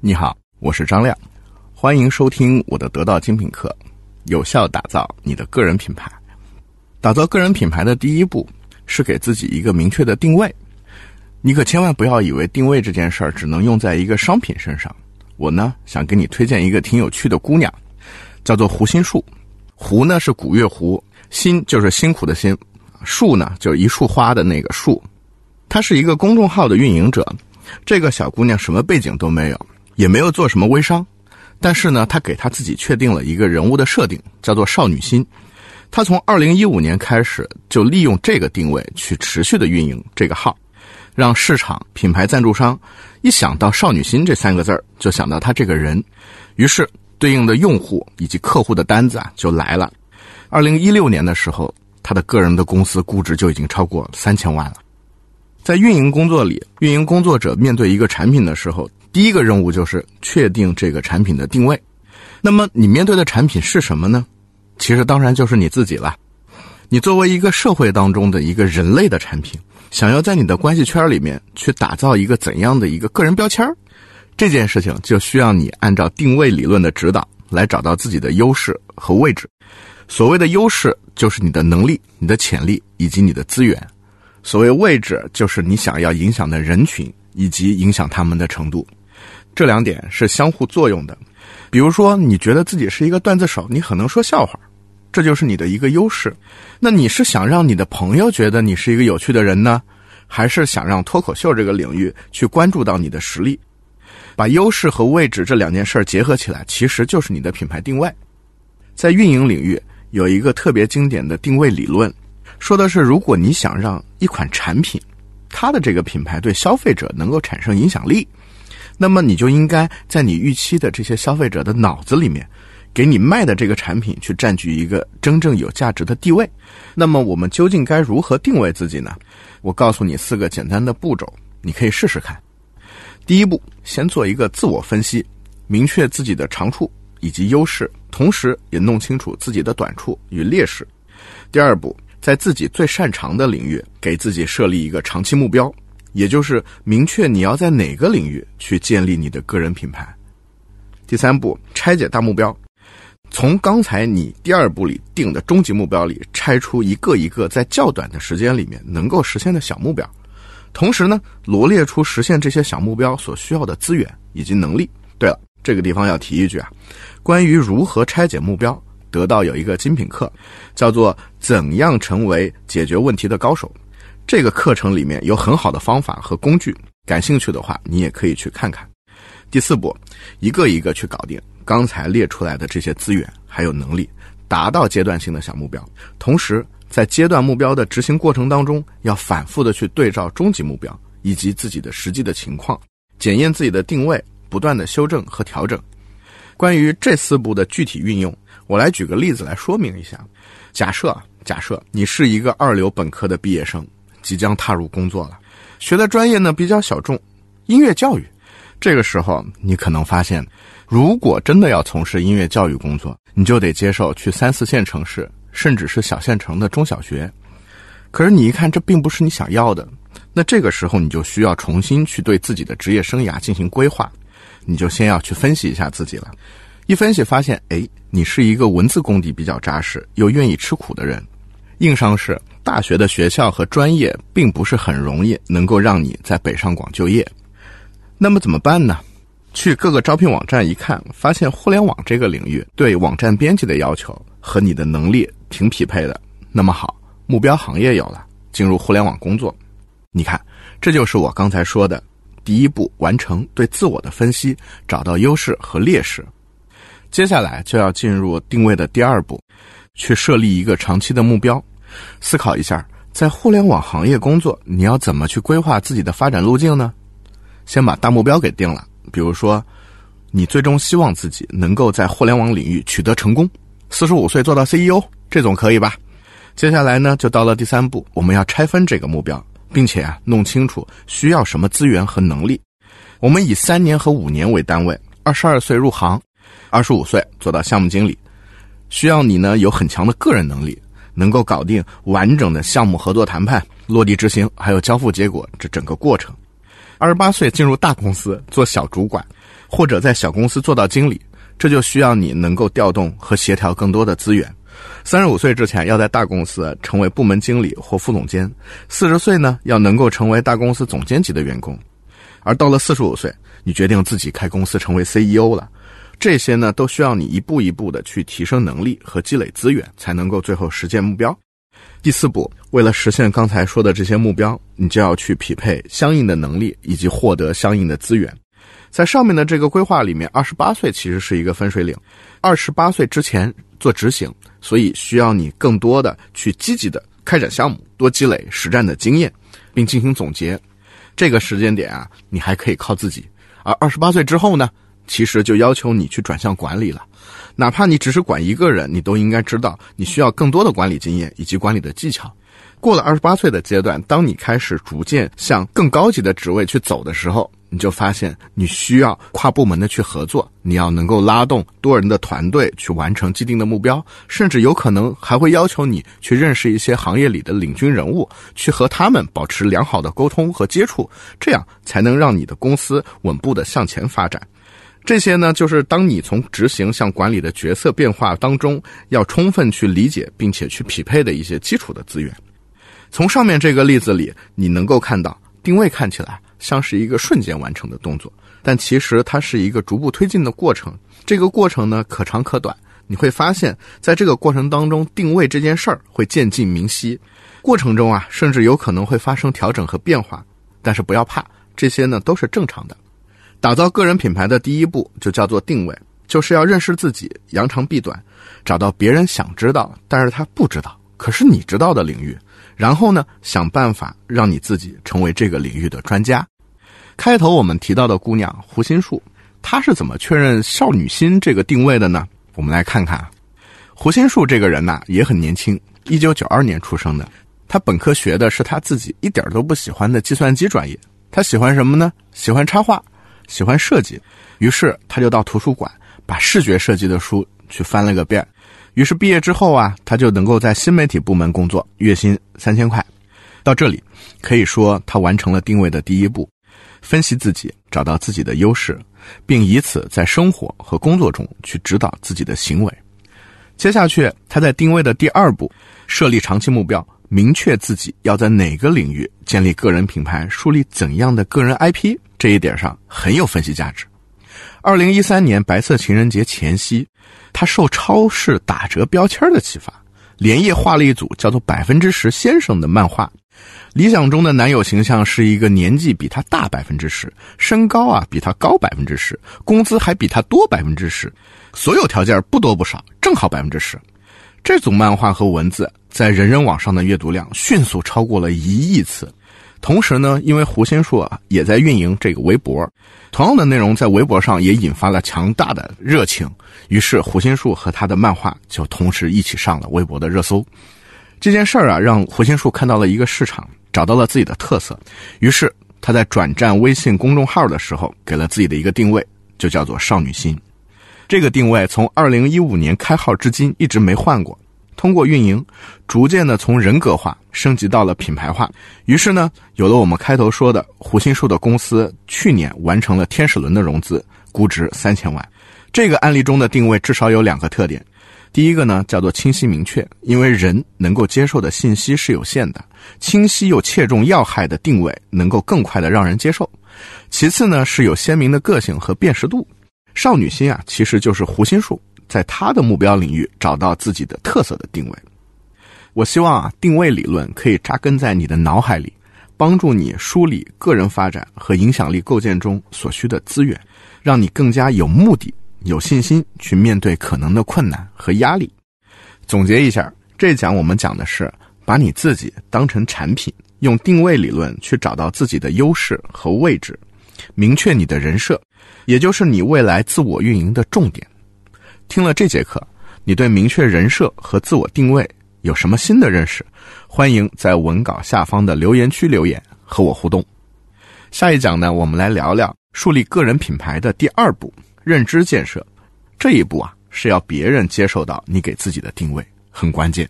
你好，我是张亮，欢迎收听我的得到精品课，有效打造你的个人品牌。打造个人品牌的第一步是给自己一个明确的定位。你可千万不要以为定位这件事儿只能用在一个商品身上。我呢，想给你推荐一个挺有趣的姑娘，叫做胡心树。胡呢是古月胡，心就是辛苦的心，树呢就是一束花的那个树。她是一个公众号的运营者。这个小姑娘什么背景都没有，也没有做什么微商，但是呢，他给他自己确定了一个人物的设定，叫做少女心。他从二零一五年开始就利用这个定位去持续的运营这个号，让市场、品牌赞助商一想到少女心这三个字儿，就想到他这个人，于是对应的用户以及客户的单子啊就来了。二零一六年的时候，他的个人的公司估值就已经超过三千万了。在运营工作里，运营工作者面对一个产品的时候，第一个任务就是确定这个产品的定位。那么，你面对的产品是什么呢？其实，当然就是你自己了。你作为一个社会当中的一个人类的产品，想要在你的关系圈里面去打造一个怎样的一个个人标签这件事情就需要你按照定位理论的指导来找到自己的优势和位置。所谓的优势，就是你的能力、你的潜力以及你的资源。所谓位置，就是你想要影响的人群以及影响他们的程度，这两点是相互作用的。比如说，你觉得自己是一个段子手，你很能说笑话，这就是你的一个优势。那你是想让你的朋友觉得你是一个有趣的人呢，还是想让脱口秀这个领域去关注到你的实力？把优势和位置这两件事结合起来，其实就是你的品牌定位。在运营领域，有一个特别经典的定位理论。说的是，如果你想让一款产品，它的这个品牌对消费者能够产生影响力，那么你就应该在你预期的这些消费者的脑子里面，给你卖的这个产品去占据一个真正有价值的地位。那么我们究竟该如何定位自己呢？我告诉你四个简单的步骤，你可以试试看。第一步，先做一个自我分析，明确自己的长处以及优势，同时也弄清楚自己的短处与劣势。第二步。在自己最擅长的领域，给自己设立一个长期目标，也就是明确你要在哪个领域去建立你的个人品牌。第三步，拆解大目标，从刚才你第二步里定的终极目标里拆出一个一个在较短的时间里面能够实现的小目标，同时呢，罗列出实现这些小目标所需要的资源以及能力。对了，这个地方要提一句啊，关于如何拆解目标。得到有一个精品课，叫做《怎样成为解决问题的高手》。这个课程里面有很好的方法和工具，感兴趣的话，你也可以去看看。第四步，一个一个去搞定刚才列出来的这些资源还有能力，达到阶段性的小目标。同时，在阶段目标的执行过程当中，要反复的去对照终极目标以及自己的实际的情况，检验自己的定位，不断的修正和调整。关于这四步的具体运用。我来举个例子来说明一下。假设假设你是一个二流本科的毕业生，即将踏入工作了，学的专业呢比较小众，音乐教育。这个时候，你可能发现，如果真的要从事音乐教育工作，你就得接受去三四线城市，甚至是小县城的中小学。可是你一看，这并不是你想要的。那这个时候，你就需要重新去对自己的职业生涯进行规划。你就先要去分析一下自己了。一分析发现，哎，你是一个文字功底比较扎实又愿意吃苦的人。硬伤是，大学的学校和专业并不是很容易能够让你在北上广就业。那么怎么办呢？去各个招聘网站一看，发现互联网这个领域对网站编辑的要求和你的能力挺匹配的。那么好，目标行业有了，进入互联网工作。你看，这就是我刚才说的，第一步完成对自我的分析，找到优势和劣势。接下来就要进入定位的第二步，去设立一个长期的目标。思考一下，在互联网行业工作，你要怎么去规划自己的发展路径呢？先把大目标给定了，比如说，你最终希望自己能够在互联网领域取得成功，四十五岁做到 CEO，这总可以吧？接下来呢，就到了第三步，我们要拆分这个目标，并且啊，弄清楚需要什么资源和能力。我们以三年和五年为单位，二十二岁入行。二十五岁做到项目经理，需要你呢有很强的个人能力，能够搞定完整的项目合作谈判、落地执行，还有交付结果这整个过程。二十八岁进入大公司做小主管，或者在小公司做到经理，这就需要你能够调动和协调更多的资源。三十五岁之前要在大公司成为部门经理或副总监，四十岁呢要能够成为大公司总监级的员工，而到了四十五岁，你决定自己开公司成为 CEO 了。这些呢都需要你一步一步的去提升能力和积累资源，才能够最后实现目标。第四步，为了实现刚才说的这些目标，你就要去匹配相应的能力以及获得相应的资源。在上面的这个规划里面，二十八岁其实是一个分水岭，二十八岁之前做执行，所以需要你更多的去积极的开展项目，多积累实战的经验，并进行总结。这个时间点啊，你还可以靠自己。而二十八岁之后呢？其实就要求你去转向管理了，哪怕你只是管一个人，你都应该知道你需要更多的管理经验以及管理的技巧。过了二十八岁的阶段，当你开始逐渐向更高级的职位去走的时候，你就发现你需要跨部门的去合作，你要能够拉动多人的团队去完成既定的目标，甚至有可能还会要求你去认识一些行业里的领军人物，去和他们保持良好的沟通和接触，这样才能让你的公司稳步的向前发展。这些呢，就是当你从执行向管理的角色变化当中，要充分去理解并且去匹配的一些基础的资源。从上面这个例子里，你能够看到定位看起来像是一个瞬间完成的动作，但其实它是一个逐步推进的过程。这个过程呢，可长可短。你会发现在这个过程当中，定位这件事儿会渐进明晰。过程中啊，甚至有可能会发生调整和变化，但是不要怕，这些呢都是正常的。打造个人品牌的第一步就叫做定位，就是要认识自己，扬长避短，找到别人想知道但是他不知道，可是你知道的领域，然后呢，想办法让你自己成为这个领域的专家。开头我们提到的姑娘胡心树，她是怎么确认少女心这个定位的呢？我们来看看，胡心树这个人呐也很年轻，一九九二年出生的，她本科学的是她自己一点都不喜欢的计算机专业，她喜欢什么呢？喜欢插画。喜欢设计，于是他就到图书馆把视觉设计的书去翻了个遍。于是毕业之后啊，他就能够在新媒体部门工作，月薪三千块。到这里，可以说他完成了定位的第一步，分析自己，找到自己的优势，并以此在生活和工作中去指导自己的行为。接下去，他在定位的第二步，设立长期目标。明确自己要在哪个领域建立个人品牌，树立怎样的个人 IP，这一点上很有分析价值。二零一三年白色情人节前夕，他受超市打折标签的启发，连夜画了一组叫做“百分之十先生”的漫画。理想中的男友形象是一个年纪比他大百分之十，身高啊比他高百分之十，工资还比他多百分之十，所有条件不多不少，正好百分之十。这组漫画和文字在人人网上的阅读量迅速超过了一亿次。同时呢，因为胡先树啊也在运营这个微博，同样的内容在微博上也引发了强大的热情。于是胡先树和他的漫画就同时一起上了微博的热搜。这件事儿啊，让胡先树看到了一个市场，找到了自己的特色。于是他在转战微信公众号的时候，给了自己的一个定位，就叫做少女心。这个定位从二零一五年开号至今一直没换过，通过运营，逐渐的从人格化升级到了品牌化。于是呢，有了我们开头说的胡心树的公司去年完成了天使轮的融资，估值三千万。这个案例中的定位至少有两个特点：第一个呢叫做清晰明确，因为人能够接受的信息是有限的，清晰又切中要害的定位能够更快的让人接受；其次呢是有鲜明的个性和辨识度。少女心啊，其实就是胡心树在他的目标领域找到自己的特色的定位。我希望啊，定位理论可以扎根在你的脑海里，帮助你梳理个人发展和影响力构建中所需的资源，让你更加有目的、有信心去面对可能的困难和压力。总结一下，这讲我们讲的是把你自己当成产品，用定位理论去找到自己的优势和位置，明确你的人设。也就是你未来自我运营的重点。听了这节课，你对明确人设和自我定位有什么新的认识？欢迎在文稿下方的留言区留言和我互动。下一讲呢，我们来聊聊树立个人品牌的第二步——认知建设。这一步啊，是要别人接受到你给自己的定位，很关键。